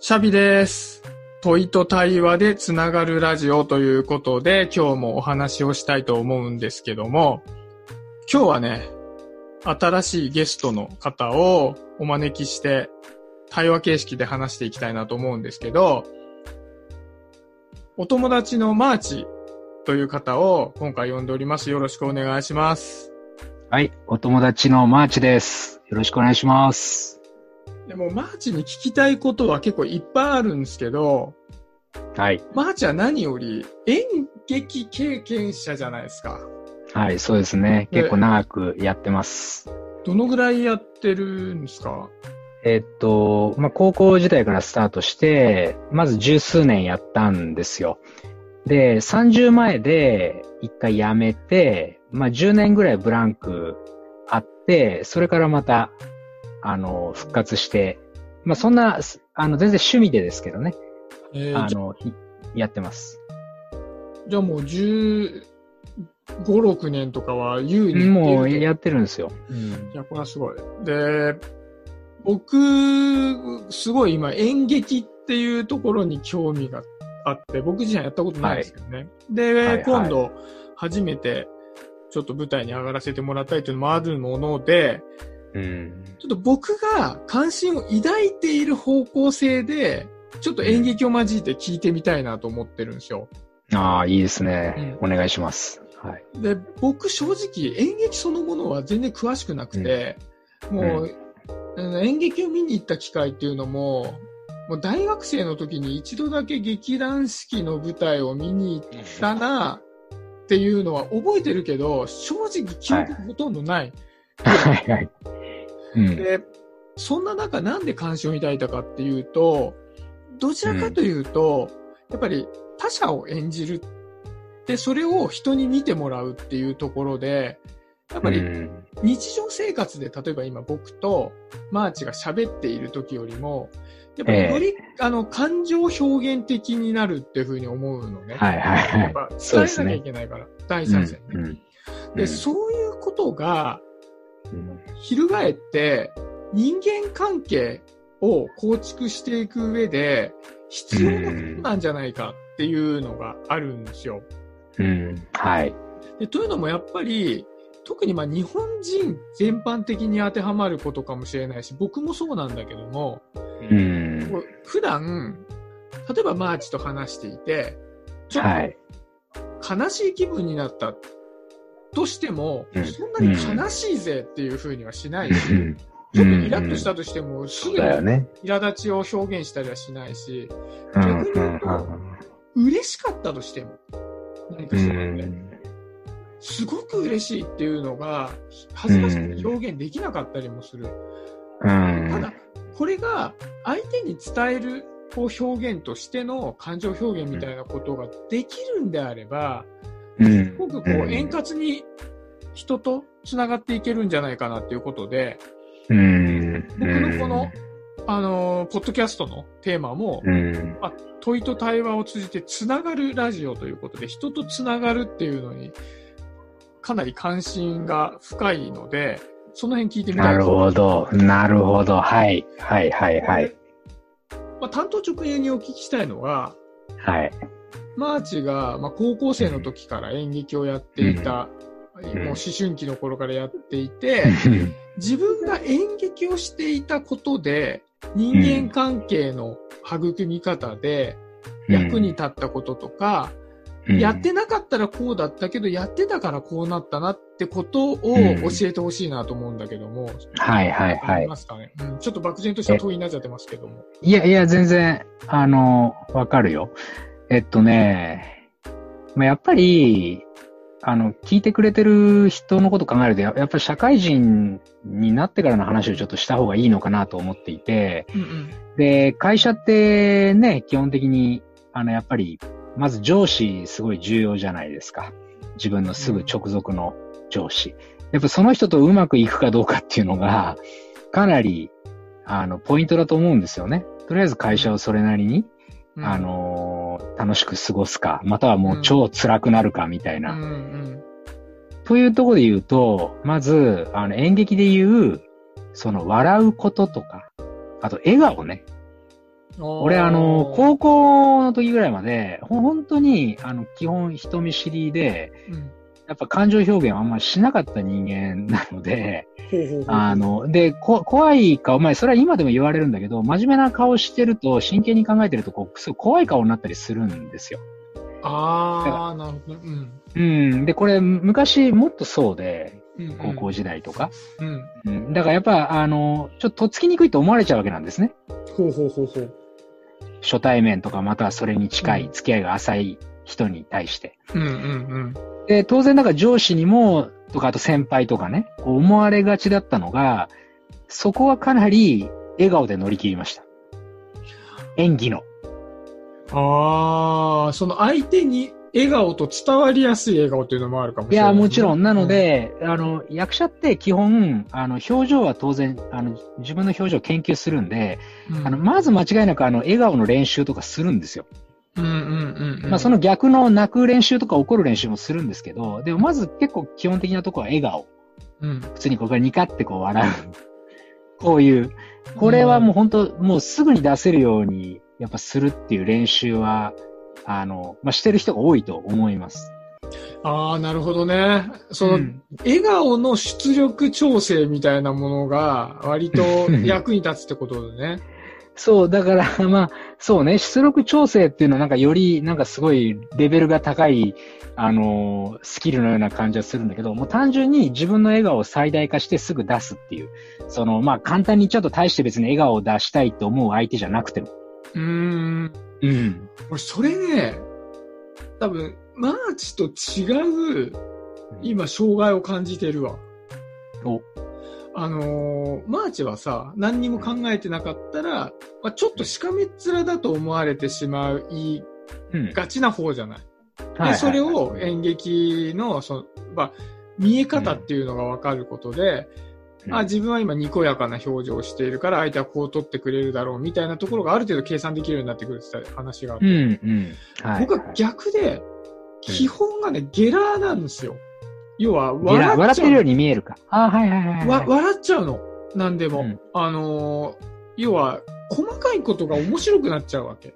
シャビです。問いと対話でつながるラジオということで、今日もお話をしたいと思うんですけども、今日はね、新しいゲストの方をお招きして、対話形式で話していきたいなと思うんですけど、お友達のマーチという方を今回呼んでおります。よろしくお願いします。はい、お友達のマーチです。よろしくお願いします。でも、マーチに聞きたいことは結構いっぱいあるんですけど、はい。マーチは何より演劇経験者じゃないですか。はい、そうですね。で結構長くやってます。どのぐらいやってるんですか？えっと、まあ、高校時代からスタートして、まず十数年やったんですよ。で、30前で一回辞めて、まあ、10年ぐらいブランクあって、それからまた、あの、復活して、まあ、そんな、あの、全然趣味でですけどね、えーあの、ひやってます。じゃあもう15、6年とかは優にいもうやってるんですよ。うん。や、これはすごい。で、僕、すごい今演劇っていうところに興味があって、僕自身はやったことないんですけどね。で、はいはい今度初めてちょっと舞台に上がらせてもらったりというのもあるもので、うん。ちょっと僕が関心を抱いている方向性で、ちょっと演劇を交えて聞いてみたいなと思ってるんですよ。ああ、いいですね。お願いします。はい。で、僕正直演劇そのものは全然詳しくなくて、もう、うん演劇を見に行った機会っていうのも、もう大学生の時に一度だけ劇団四季の舞台を見に行ったなっていうのは覚えてるけど、正直記憶ほとんどない。はいはい。うん。で、そんな中なんで関心を抱いたかっていうと、どちらかというと、やっぱり他者を演じる。で、それを人に見てもらうっていうところで、やっぱりうん日常生活で例えば今僕とマーチが喋っている時よりも、やっぱりより、あの感情表現的になるっていうふうに思うのね。はいはいはいやっぱ伝えなきゃいけないから、第三者にね。うんで、そういうことが、うん翻って人間関係を構築していく上で必要なことなんじゃないかっていうのがあるんですよ。うん。はい。でというのもやっぱり特にまあ日本人全般的に当てはまることかもしれないし僕もそうなんだけどもうん。普段例えばマーチと話していてちょっはい。と悲しい気分になったとしても、うんそんなに悲しいぜっていうふうにはしないし、うんちょっとイラッとしたとしても、すぐに。苛立ちを表現したりはしないし、うん逆に言うとうん嬉しかったとしても、何かうそうね、ん。すごく嬉しいっていうのが、恥ずかしくて表現できなかったりもする。うん。ただ、これが相手に伝えるこう表現としての感情表現みたいなことができるんであれば、うんすごくこう円滑に人と繋がっていけるんじゃないかなっていうことで、うん。僕のこの、あのーポッドキャストのテーマも、うん。まあ、問いと対話を通じてつながるラジオということで、人とつながるっていうのに、かなり関心が深いので、その辺聞いてみたないるです。ほど。なるほど。はい。はいはいはい。まあ、担当直入にお聞きしたいのは、はい。マーチが、まあ、高校生の時から演劇をやっていた、んもう思春期の頃からやっていて、自分が演劇をしていたことで、人間関係の育み方で役に立ったこととか、やってなかったらこうだったけど、やってたからこうなったなってことを教えてほしいなと思うんだけども。はいはいはいありますかね、うん。ちょっと漠然とした問いになっちゃってますけども。いやいや、全然、あの、わかるよ。えっとね、まあ、やっぱり、あの、聞いてくれてる人のこと考えると、ややっぱり社会人になってからの話をちょっとした方がいいのかなと思っていて、うんうん。で、会社ってね、基本的に、あの、やっぱり、まず上司すごい重要じゃないですか。自分のすぐ直属の上司。やっぱその人とうまくいくかどうかっていうのが、かなり、あの、ポイントだと思うんですよね。とりあえず会社をそれなりに、うんあ、のー楽しく過ごすか、またはもう超辛くなるかみたいな。うんうん。というところで言うと、まず、あの、演劇で言う、その笑うこととか、あと笑顔ね。俺あの、高校の時ぐらいまで、ほ本当に、あの、基本人見知りで、うんやっぱ感情表現はあんまりしなかった人間なので、あ、の、で、こ怖い顔、まあ、それは今でも言われるんだけど、真面目な顔してると、真剣に考えてると、こう、すごい怖い顔になったりするんですよ。ああ、なるほど。うん。うん。で、これ、昔もっとそうで、うん高校時代とか。うん。うん。だからやっぱ、あの、ちょっととっつきにくいと思われちゃうわけなんですね。ほうほうほうほう。初対面とか、またはそれに近い、うん付き合いが浅い人に対して。うんうんで、当然だから上司にも、とか、あと先輩とかね、こう思われがちだったのが、そこはかなり笑顔で乗り切りました。演技の。うん。ああ、その相手に笑顔と伝わりやすい笑顔っていうのもあるかもしれない、いや、もちろん。なの、で、あの、役者って基本、あの、表情は当然、あの、自分の表情を研究するんで、うん、あの、まず間違いなく、あの、笑顔の練習とかするんですよ。うんうんうんうん。まあ、その逆の泣く練習とか怒る練習もするんですけど、でもまず結構基本的なところは笑顔。うん。普通にここからニカってこう笑う。こういう。これはもう本当、もうすぐに出せるように、やっぱするっていう練習は、あの、まあ、してる人が多いと思います。ああ、なるほどね。その、うん笑顔の出力調整みたいなものが割と役に立つってことだね。そう、だから、まあ、そうね、出力調整っていうのはなんかより、なんかすごいレベルが高い、あのースキルのような感じはするんだけど、もう単純に自分の笑顔を最大化してすぐ出すっていう。その、まあ、簡単に言っちゃうと大して別に笑顔を出したいと思う相手じゃなくても。うーん。うん。俺、それね、多分、マーチと違う、今、障害を感じてるわ。お、あのーマーチはさ、何にも考えてなかったら、まあ、ちょっとしかめっ面だと思われてしまう、言いうん。がちな方じゃない？で、はいそれを演劇の、その、まあ、見え方っていうのがわかることで、うんあ、自分は今にこやかな表情をしているから相手はこう取ってくれるだろうみたいなところがある程度計算できるようになってくるって話があって、うん、うん。はい。僕は逆で、基本がね、ゲラーなんですよ。要は、笑っ。笑ってるように見えるか。あはいはいはいはい。わ笑っちゃうの。なんでも。うんあのー要は、細かいことが面白くなっちゃうわけ。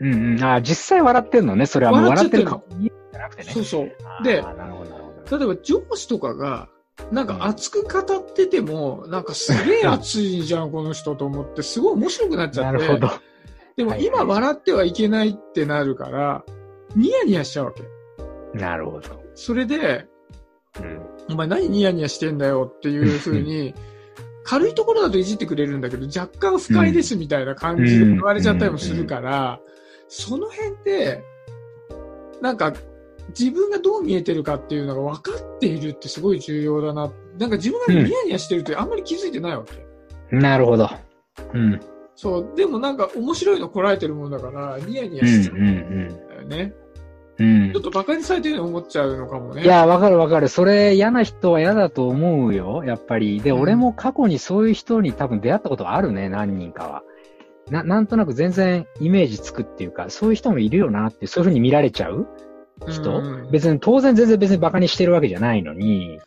うんうん。あ実際笑ってんのね。それはもう笑ってる笑っ顔見えるんじゃなくてね。そうそう。で。例えば上司とかが、なんか熱く語ってても、なんかすげえ熱いじゃん、この人と思って、すごい面白くなっちゃって。なるほど。でも今笑ってはいけないってなるから、ニヤニヤしちゃうわけ。なるほど。それで、うん。お前何ニヤニヤしてんだよっていう風に、軽いところだといじってくれるんだけど、若干不快ですみたいな感じで言われちゃったりもするから、その辺って、なんか、自分がどう見えてるかっていうのが分かっているってすごい重要だな。なんか自分がニヤニヤしてるってあんまり気づいてないわけ。なるほど。うん。そう。でもなんか面白いのこらえてるもんだから、ニヤニうん、ヤしちゃうんうん、だよね。うん。ちょっと馬鹿にされてるように思っちゃうのかもね。いや、わかるわかる。それ嫌な人は嫌だと思うよ、やっぱり。で、うん俺も過去にそういう人に多分出会ったことあるね、何人かは。な、なんとなく全然イメージつくっていうか、そういう人もいるよなって、そういう風に見られちゃう？人、うん別に当然全然別に馬鹿にしてるわけじゃないのに。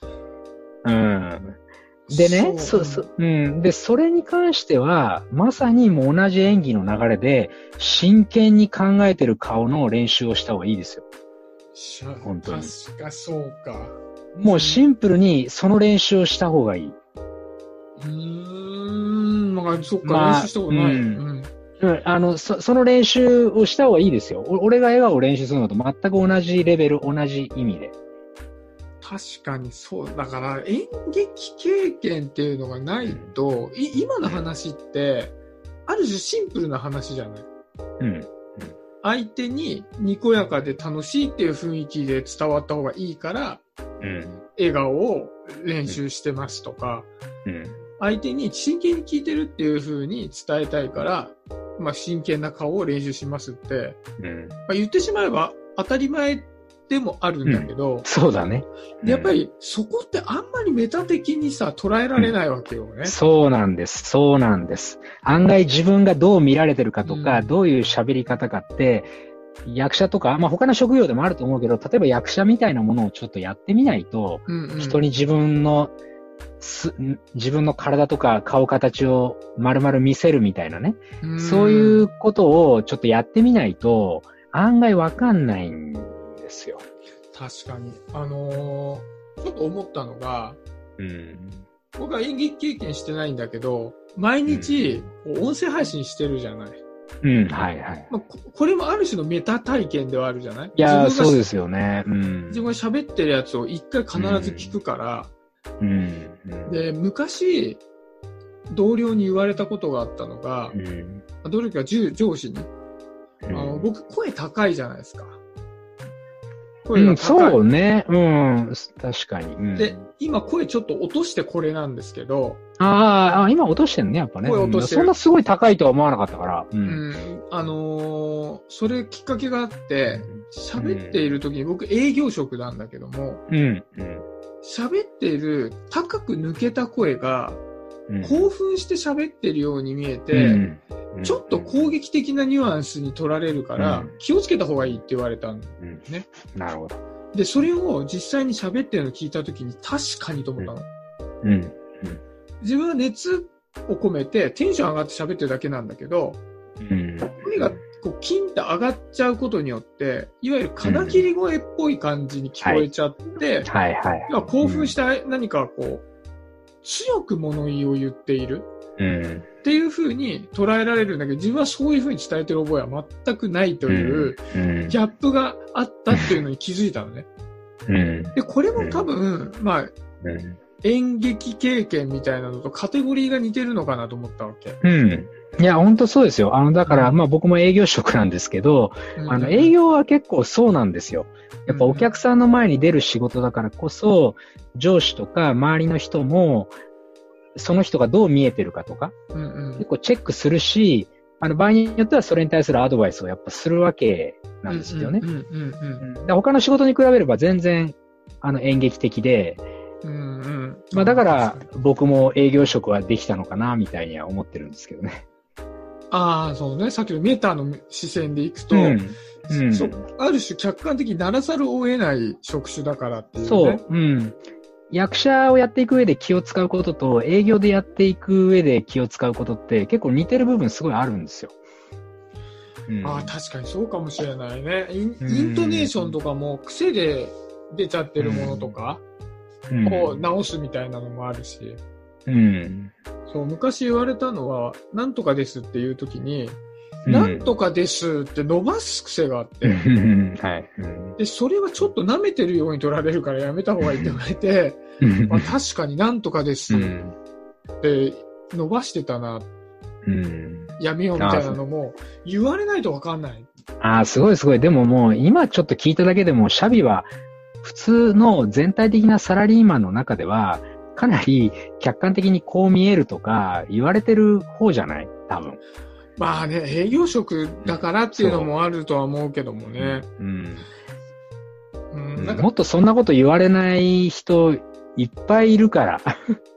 うん。でね、そそうう、そ、うん。で、それに関しては、まさにもう同じ演技の流れで、真剣に考えてる顔の練習をした方がいいですよ。しゃ本当に確かそうか。もうシンプルにその練習をした方がいい。うーん、なんかそっか、まあ練習したことない。ううんん。うん、あの、そ、その練習をした方がいいですよ。お俺が笑顔を練習するのと全く同じレベル、同じ意味で。確かにそう。だから演劇経験っていうのがないと、い今の話って、ある種シンプルな話じゃない？うん。相手ににこやかで楽しいっていう雰囲気で伝わった方がいいから、うん。笑顔を練習してますとか、うん。相手に真剣に聞いてるっていう風に伝えたいから、まあ真剣な顔を練習しますって、うん。まあ、言ってしまえば当たり前でもあるんだけど、そうだね。でやっぱりそこってあんまりメタ的にさ、捉えられないわけよね。そうなんです。そうなんです。案外自分がどう見られてるかとか、うんどういう喋り方かって、役者とか、まあ他の職業でもあると思うけど、例えば役者みたいなものをちょっとやってみないと、うんうん人に自分のす、自分の体とか顔形を丸々見せるみたいなね。うんそういうことをちょっとやってみないと、案外わかんないんですよ。確かに。あのーちょっと思ったのが、うん。僕は演劇経験してないんだけど、毎日、音声配信してるじゃない。うん、はいはい。まあ、ここれもある種のメタ体験ではあるじゃない？いやそうですよね。うん。自分が喋ってるやつを一回必ず聞くから、うん。うん、で、昔、同僚に言われたことがあったのがう、ん。どれか上上司に、あのうん僕声高いじゃないですか。声うん、が高い。そうね。うん、確かに。うん、で、今声ちょっと落としてこれなんですけど、あーあ、今落としてんね、やっぱね。声落としてるうんそんなすごい高いとは思わなかったから。う。うんん、あのーそれきっかけがあって、喋っている時に僕営業職なんだけども、うん。うん。喋っている高く抜けた声がうん。興奮して喋ってるように見えて、うんちょっと攻撃的なニュアンスに取られるから、うん気をつけた方がいいって言われたんうんね。なるほど。で、それを実際に喋ってるのを聞いた時に確かにと思ったの。うん。自分は熱を込めてテンション上がって喋ってるだけなんだけど、うん。声がこうキンって上がっちゃうことによって、いわゆる金切り声っぽい感じに聞こえちゃって、はいはい。要は興奮した何かこう、強く物言いを言っているうん。っていう風に捉えられるんだけど、自分はそういう風に伝えてる覚えは全くないという、うん。ギャップがあったっていうのに気づいたのね。うん。で、これも多分、まあ、うん。演劇経験みたいなのとカテゴリーが似てるのかなと思ったわけ。うん。いや、本当そうですよ。あの、だから、まあ僕も営業職なんですけど、あの、営業は結構そうなんですよ。やっぱお客さんの前に出る仕事だからこそ、上司とか周りの人も、その人がどう見えてるかとか、うんうん結構チェックするし、あの、場合によってはそれに対するアドバイスをやっぱするわけなんですよね。他の仕事に比べれば全然、あの、演劇的で、うんうんうんまあだから、僕も営業職はできたのかな、みたいには思ってるんですけどね。ああ、そうね。さっきのメタの視線でいくと、うん。うんある種客観的にならざるを得ない職種だからっていうね。そう、うん。役者をやっていく上で気を使うことと、営業でやっていく上で気を使うことって結構似てる部分すごいあるんですよ。うんああ、確かにそうかもしれないね。インうんイントネーションとかも癖で出ちゃってるものとか、うんこう直すみたいなのもあるし。うん。そう、昔言われたのは、なんとかですっていう時に、うんなんとかですって伸ばす癖があって、はい。うんで、それはちょっと舐めてるように取られるからやめた方がいいって言われて、まあ、確かになんとかですっうんて伸ばしてたな、うんやめようみたいなのも言われないとわかんない。ああ、すごいすごい。でももう今ちょっと聞いただけでも、シャビは普通の全体的なサラリーマンの中では、かなり客観的にこう見えるとか言われてる方じゃない？多分。まあね、営業職だからっていうのもあるとは思うけどもね。うん。うん、なんかもっとそんなこと言われない人いっぱいいるから。